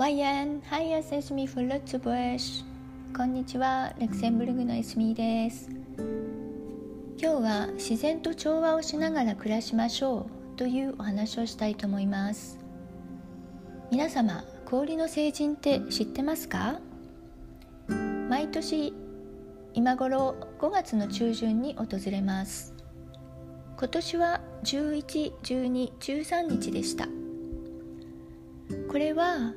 Wayan, hi, es ist mi von Lützebusch. こんにちは、レクセンブルグのエスミです。今日は自然と調和をしながら暮らしましょうというお話をしたいと思います。皆様、氷の成人って知ってますか？毎年今頃5月の中旬に訪れます今年は11、12、13日でしたこれは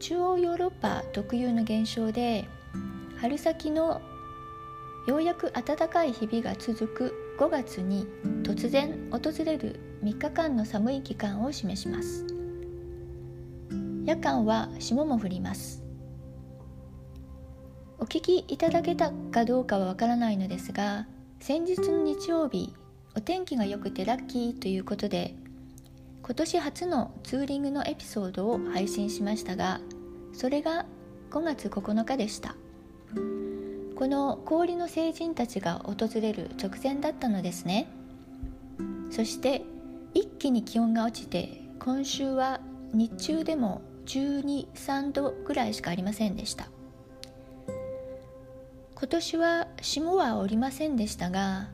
中央ヨーロッパ特有の現象で春先のようやく暖かい日々が続く5月に突然訪れる3日間の寒い期間を示します。夜間は霜も降ります。お聞きいただけたかどうかはわからないのですが先日の日曜日お天気が良くてラッキーということで今年初のツーリングのエピソードを配信しましたがそれが5月9日でした。この氷の聖人たちが訪れる直前だったのですね。そして一気に気温が落ちて今週は日中でも123度ぐらいしかありませんでした。今年は霜は降りませんでしたが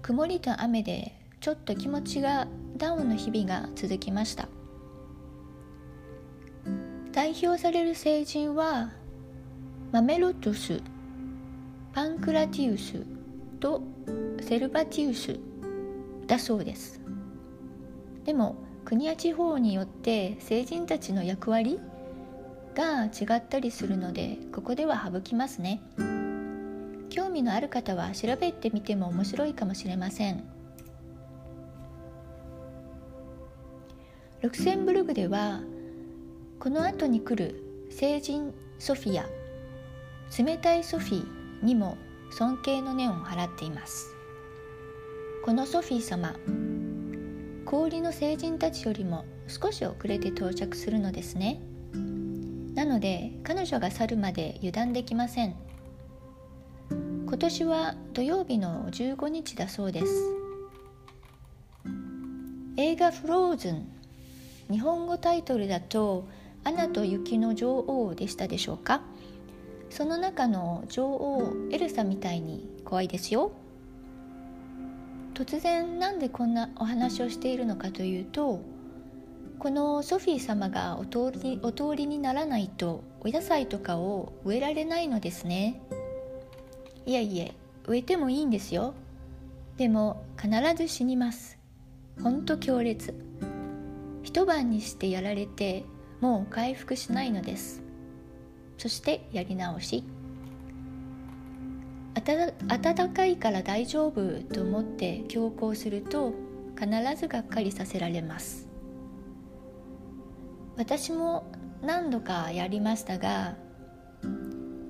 曇りと雨でちょっと気持ちがダウンの日々が続きました。代表される聖人はマメロトスパンクラティウスとセルバティウスだそうです。でも国や地方によって聖人たちの役割が違ったりするのでここでは省きますね。興味のある方は調べてみても面白いかもしれません。ルクセンブルグではこの後に来る聖人ソフィア冷たいソフィーにも尊敬の念を払っています。このソフィー様氷の聖人たちよりも少し遅れて到着するのですね。なので彼女が去るまで油断できません。今年は土曜日の15日だそうです。映画「フローズン」日本語タイトルだと「アナと雪の女王」でしたでしょうか？その中の女王エルサみたいに怖いですよ。突然なんでこんなお話をしているのかというとこのソフィー様がお通りお通りにならないとお野菜とかを植えられないのですね。いやいえ植えてもいいんですよ。でも必ず死にます。ほんと強烈。一晩にしてやられてもう回復しないのです。そしてやり直し。暖かいから大丈夫と思って強行すると必ずがっかりさせられます。私も何度かやりましたが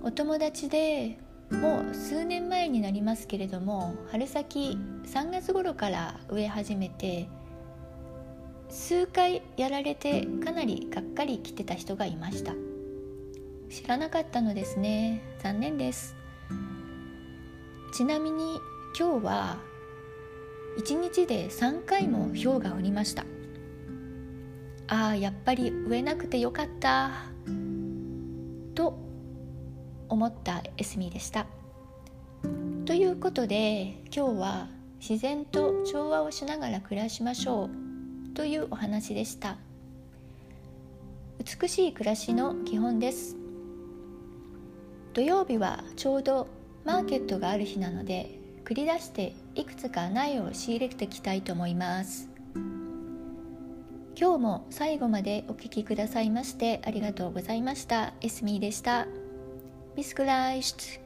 お友達でもう数年前になりますけれども春先3月頃から植え始めて数回やられてかなりがっかり来てた人がいました。知らなかったのですね。残念です。ちなみに今日は1日で3回も氷が降りました。ああやっぱり植えなくてよかった。と思ったエスミでした。ということで今日は自然と調和をしながら暮らしましょう。というお話でした。美しい暮らしの基本です。土曜日はちょうどマーケットがある日なので繰り出していくつか苗を仕入れていきたいと思います。今日も最後までお聴きくださいましてありがとうございました。エスミーでした。Bis gleich.